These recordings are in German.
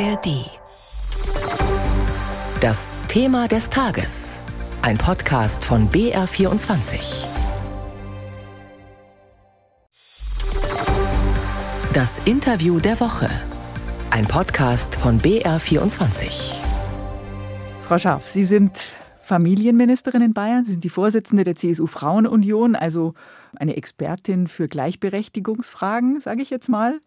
ARD. Das Thema des Tages. Ein Podcast von BR24. Das Interview der Woche. Ein Podcast von BR24. Frau Scharf, Sie sind Familienministerin in Bayern. Sie sind die Vorsitzende der CSU Frauenunion, also eine Expertin für Gleichberechtigungsfragen, sage ich jetzt mal.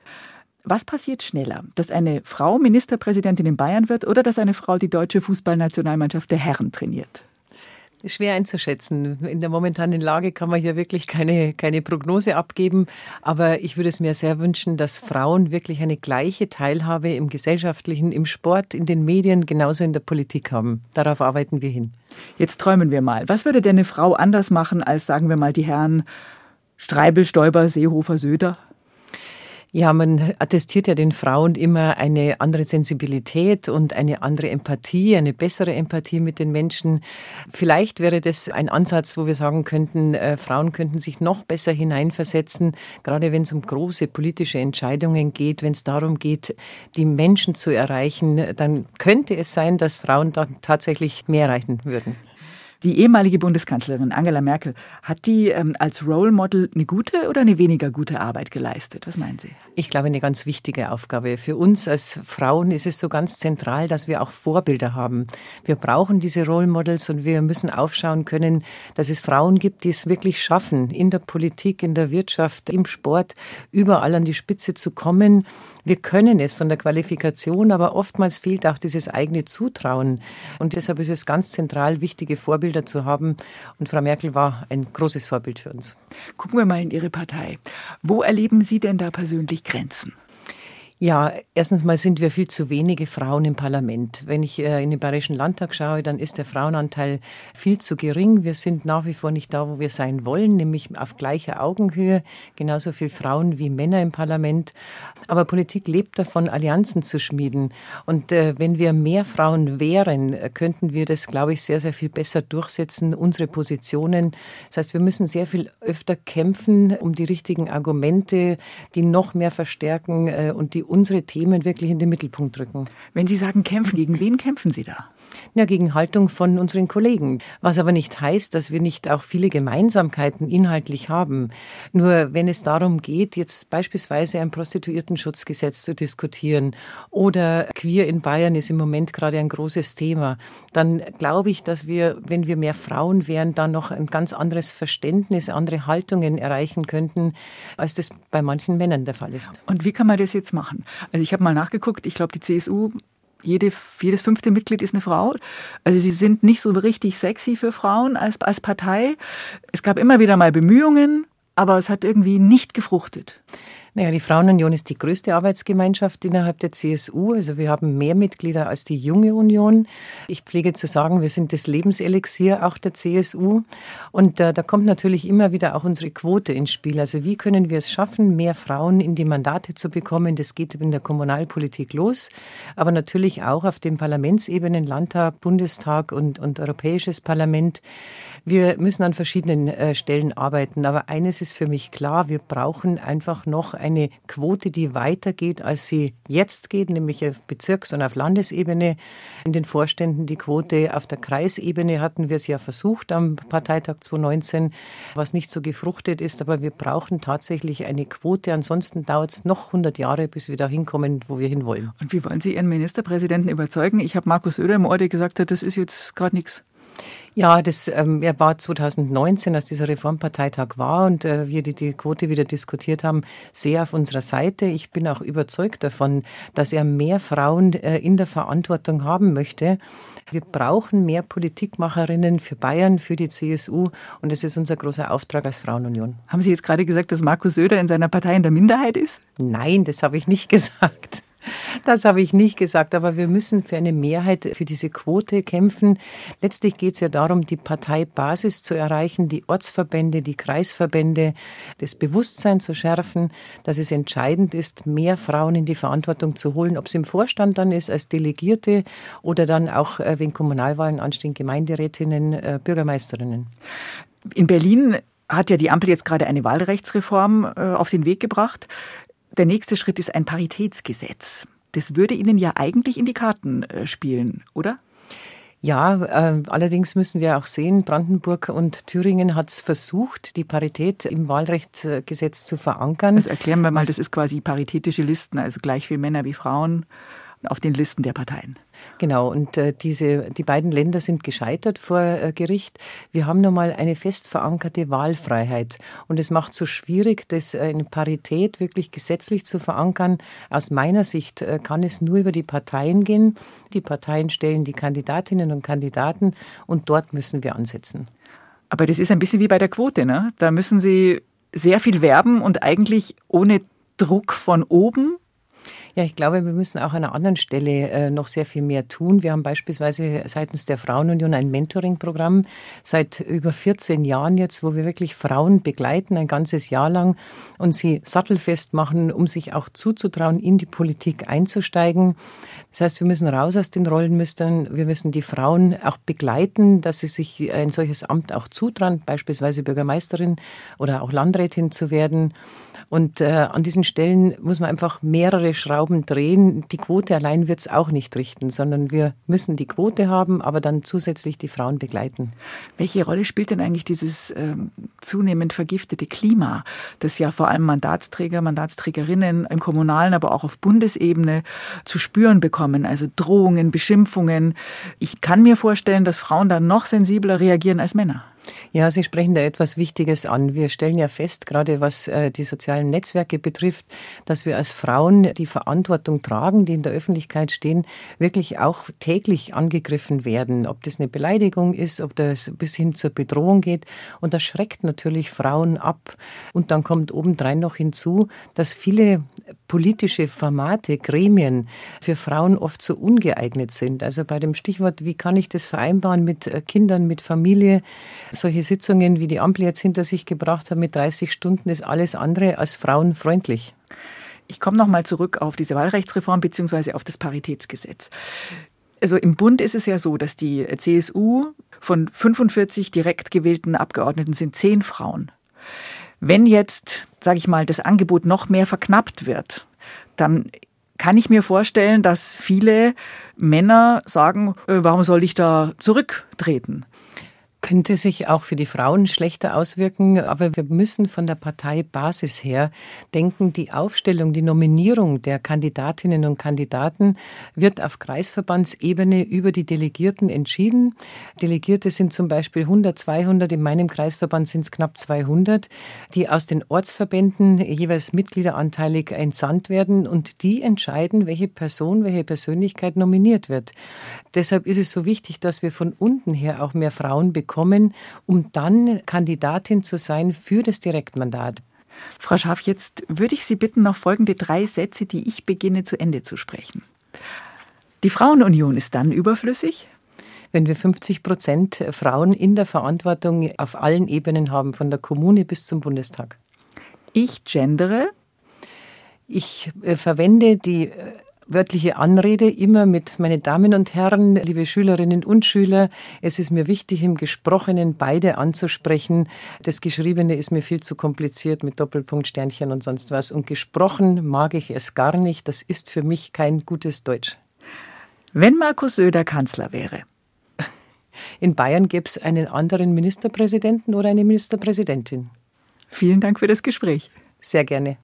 Was passiert schneller, dass eine Frau Ministerpräsidentin in Bayern wird oder dass eine Frau die deutsche Fußballnationalmannschaft der Herren trainiert? Schwer einzuschätzen. In der momentanen Lage kann man hier wirklich keine, keine Prognose abgeben. Aber ich würde es mir sehr wünschen, dass Frauen wirklich eine gleiche Teilhabe im gesellschaftlichen, im Sport, in den Medien, genauso in der Politik haben. Darauf arbeiten wir hin. Jetzt träumen wir mal. Was würde denn eine Frau anders machen als, sagen wir mal, die Herren Streibel, Stoiber, Seehofer, Söder? Ja, man attestiert ja den Frauen immer eine andere Sensibilität und eine andere Empathie, eine bessere Empathie mit den Menschen. Vielleicht wäre das ein Ansatz, wo wir sagen könnten, äh, Frauen könnten sich noch besser hineinversetzen, gerade wenn es um große politische Entscheidungen geht, wenn es darum geht, die Menschen zu erreichen, dann könnte es sein, dass Frauen da tatsächlich mehr erreichen würden. Die ehemalige Bundeskanzlerin Angela Merkel, hat die ähm, als Role Model eine gute oder eine weniger gute Arbeit geleistet? Was meinen Sie? Ich glaube, eine ganz wichtige Aufgabe. Für uns als Frauen ist es so ganz zentral, dass wir auch Vorbilder haben. Wir brauchen diese Role Models und wir müssen aufschauen können, dass es Frauen gibt, die es wirklich schaffen, in der Politik, in der Wirtschaft, im Sport, überall an die Spitze zu kommen. Wir können es von der Qualifikation, aber oftmals fehlt auch dieses eigene Zutrauen. Und deshalb ist es ganz zentral, wichtige Vorbilder Vorbilder zu haben. Und Frau Merkel war ein großes Vorbild für uns. Gucken wir mal in Ihre Partei. Wo erleben Sie denn da persönlich Grenzen? Ja, erstens mal sind wir viel zu wenige Frauen im Parlament. Wenn ich äh, in den Bayerischen Landtag schaue, dann ist der Frauenanteil viel zu gering. Wir sind nach wie vor nicht da, wo wir sein wollen, nämlich auf gleicher Augenhöhe. Genauso viele Frauen wie Männer im Parlament. Aber Politik lebt davon, Allianzen zu schmieden. Und äh, wenn wir mehr Frauen wären, könnten wir das, glaube ich, sehr, sehr viel besser durchsetzen, unsere Positionen. Das heißt, wir müssen sehr viel öfter kämpfen um die richtigen Argumente, die noch mehr verstärken äh, und die unsere Themen wirklich in den Mittelpunkt rücken. Wenn Sie sagen kämpfen, gegen wen kämpfen Sie da? Ja, gegen Haltung von unseren Kollegen. Was aber nicht heißt, dass wir nicht auch viele Gemeinsamkeiten inhaltlich haben. Nur wenn es darum geht, jetzt beispielsweise ein Prostituiertenschutzgesetz zu diskutieren oder Queer in Bayern ist im Moment gerade ein großes Thema, dann glaube ich, dass wir, wenn wir mehr Frauen wären, dann noch ein ganz anderes Verständnis, andere Haltungen erreichen könnten, als das bei manchen Männern der Fall ist. Und wie kann man das jetzt machen? Also ich habe mal nachgeguckt, ich glaube, die CSU jede, jedes fünfte Mitglied ist eine Frau. Also sie sind nicht so richtig sexy für Frauen als, als Partei. Es gab immer wieder mal Bemühungen, aber es hat irgendwie nicht gefruchtet. Naja, die Frauenunion ist die größte Arbeitsgemeinschaft innerhalb der CSU. Also wir haben mehr Mitglieder als die Junge Union. Ich pflege zu sagen, wir sind das Lebenselixier auch der CSU. Und äh, da kommt natürlich immer wieder auch unsere Quote ins Spiel. Also wie können wir es schaffen, mehr Frauen in die Mandate zu bekommen? Das geht in der Kommunalpolitik los, aber natürlich auch auf den Parlamentsebenen, Landtag, Bundestag und, und Europäisches Parlament. Wir müssen an verschiedenen äh, Stellen arbeiten. Aber eines ist für mich klar, wir brauchen einfach noch eine Quote, die weitergeht, als sie jetzt geht, nämlich auf Bezirks- und auf Landesebene. In den Vorständen die Quote auf der Kreisebene hatten wir es ja versucht am Parteitag 2019, was nicht so gefruchtet ist. Aber wir brauchen tatsächlich eine Quote. Ansonsten dauert es noch 100 Jahre, bis wir da hinkommen, wo wir hinwollen. Und wie wollen Sie Ihren Ministerpräsidenten überzeugen? Ich habe Markus Söder im Ohr, der gesagt das ist jetzt gerade nichts. Ja, das ähm, er war 2019, als dieser Reformparteitag war und äh, wir die, die Quote wieder diskutiert haben, sehr auf unserer Seite. Ich bin auch überzeugt davon, dass er mehr Frauen äh, in der Verantwortung haben möchte. Wir brauchen mehr Politikmacherinnen für Bayern, für die CSU und das ist unser großer Auftrag als Frauenunion. Haben Sie jetzt gerade gesagt, dass Markus Söder in seiner Partei in der Minderheit ist? Nein, das habe ich nicht gesagt. Das habe ich nicht gesagt, aber wir müssen für eine Mehrheit für diese Quote kämpfen. Letztlich geht es ja darum, die Parteibasis zu erreichen, die Ortsverbände, die Kreisverbände, das Bewusstsein zu schärfen, dass es entscheidend ist, mehr Frauen in die Verantwortung zu holen, ob es im Vorstand dann ist, als Delegierte oder dann auch, äh, wenn Kommunalwahlen anstehen, Gemeinderätinnen, äh, Bürgermeisterinnen. In Berlin hat ja die Ampel jetzt gerade eine Wahlrechtsreform äh, auf den Weg gebracht. Der nächste Schritt ist ein Paritätsgesetz. Das würde Ihnen ja eigentlich in die Karten äh, spielen, oder? Ja, äh, allerdings müssen wir auch sehen, Brandenburg und Thüringen hat es versucht, die Parität im Wahlrechtsgesetz zu verankern. Das erklären wir mal, das ist quasi paritätische Listen, also gleich viel Männer wie Frauen auf den Listen der Parteien. Genau, und äh, diese, die beiden Länder sind gescheitert vor äh, Gericht. Wir haben nochmal eine fest verankerte Wahlfreiheit. Und es macht so schwierig, das äh, in Parität wirklich gesetzlich zu verankern. Aus meiner Sicht äh, kann es nur über die Parteien gehen. Die Parteien stellen die Kandidatinnen und Kandidaten und dort müssen wir ansetzen. Aber das ist ein bisschen wie bei der Quote, ne? Da müssen Sie sehr viel werben und eigentlich ohne Druck von oben ja, ich glaube, wir müssen auch an einer anderen Stelle äh, noch sehr viel mehr tun. Wir haben beispielsweise seitens der Frauenunion ein Mentoring-Programm seit über 14 Jahren jetzt, wo wir wirklich Frauen begleiten, ein ganzes Jahr lang und sie sattelfest machen, um sich auch zuzutrauen, in die Politik einzusteigen. Das heißt, wir müssen raus aus den Rollenmüstern. Wir müssen die Frauen auch begleiten, dass sie sich ein solches Amt auch zutrauen, beispielsweise Bürgermeisterin oder auch Landrätin zu werden. Und äh, an diesen Stellen muss man einfach mehrere Schrauben drehen. Die Quote allein wird es auch nicht richten, sondern wir müssen die Quote haben, aber dann zusätzlich die Frauen begleiten. Welche Rolle spielt denn eigentlich dieses ähm, zunehmend vergiftete Klima, das ja vor allem Mandatsträger, Mandatsträgerinnen im kommunalen, aber auch auf Bundesebene zu spüren bekommen? Also Drohungen, Beschimpfungen. Ich kann mir vorstellen, dass Frauen da noch sensibler reagieren als Männer. Ja, Sie sprechen da etwas Wichtiges an. Wir stellen ja fest, gerade was äh, die sozialen Netzwerke betrifft, dass wir als Frauen die Verantwortung tragen, die in der Öffentlichkeit stehen, wirklich auch täglich angegriffen werden. Ob das eine Beleidigung ist, ob das bis hin zur Bedrohung geht. Und das schreckt natürlich Frauen ab. Und dann kommt obendrein noch hinzu, dass viele politische Formate, Gremien für Frauen oft so ungeeignet sind. Also bei dem Stichwort, wie kann ich das vereinbaren mit äh, Kindern, mit Familie, solche Sitzungen, wie die Ampel jetzt hinter sich gebracht hat mit 30 Stunden, ist alles andere als frauenfreundlich. Ich komme noch mal zurück auf diese Wahlrechtsreform bzw. auf das Paritätsgesetz. Also im Bund ist es ja so, dass die CSU von 45 direkt gewählten Abgeordneten sind zehn Frauen. Wenn jetzt, sage ich mal, das Angebot noch mehr verknappt wird, dann kann ich mir vorstellen, dass viele Männer sagen, äh, warum soll ich da zurücktreten? Könnte sich auch für die Frauen schlechter auswirken. Aber wir müssen von der Parteibasis her denken, die Aufstellung, die Nominierung der Kandidatinnen und Kandidaten wird auf Kreisverbandsebene über die Delegierten entschieden. Delegierte sind zum Beispiel 100, 200, in meinem Kreisverband sind es knapp 200, die aus den Ortsverbänden jeweils mitgliederanteilig entsandt werden und die entscheiden, welche Person, welche Persönlichkeit nominiert wird. Deshalb ist es so wichtig, dass wir von unten her auch mehr Frauen bekommen bekommen, um dann Kandidatin zu sein für das Direktmandat. Frau Schaaf, jetzt würde ich Sie bitten, noch folgende drei Sätze, die ich beginne, zu Ende zu sprechen. Die Frauenunion ist dann überflüssig? Wenn wir 50 Prozent Frauen in der Verantwortung auf allen Ebenen haben, von der Kommune bis zum Bundestag. Ich gendere? Ich äh, verwende die äh, wörtliche Anrede immer mit meine Damen und Herren, liebe Schülerinnen und Schüler. Es ist mir wichtig, im Gesprochenen beide anzusprechen. Das Geschriebene ist mir viel zu kompliziert mit Doppelpunkt, Sternchen und sonst was. Und gesprochen mag ich es gar nicht. Das ist für mich kein gutes Deutsch. Wenn Markus Söder Kanzler wäre. In Bayern gäbe es einen anderen Ministerpräsidenten oder eine Ministerpräsidentin. Vielen Dank für das Gespräch. Sehr gerne.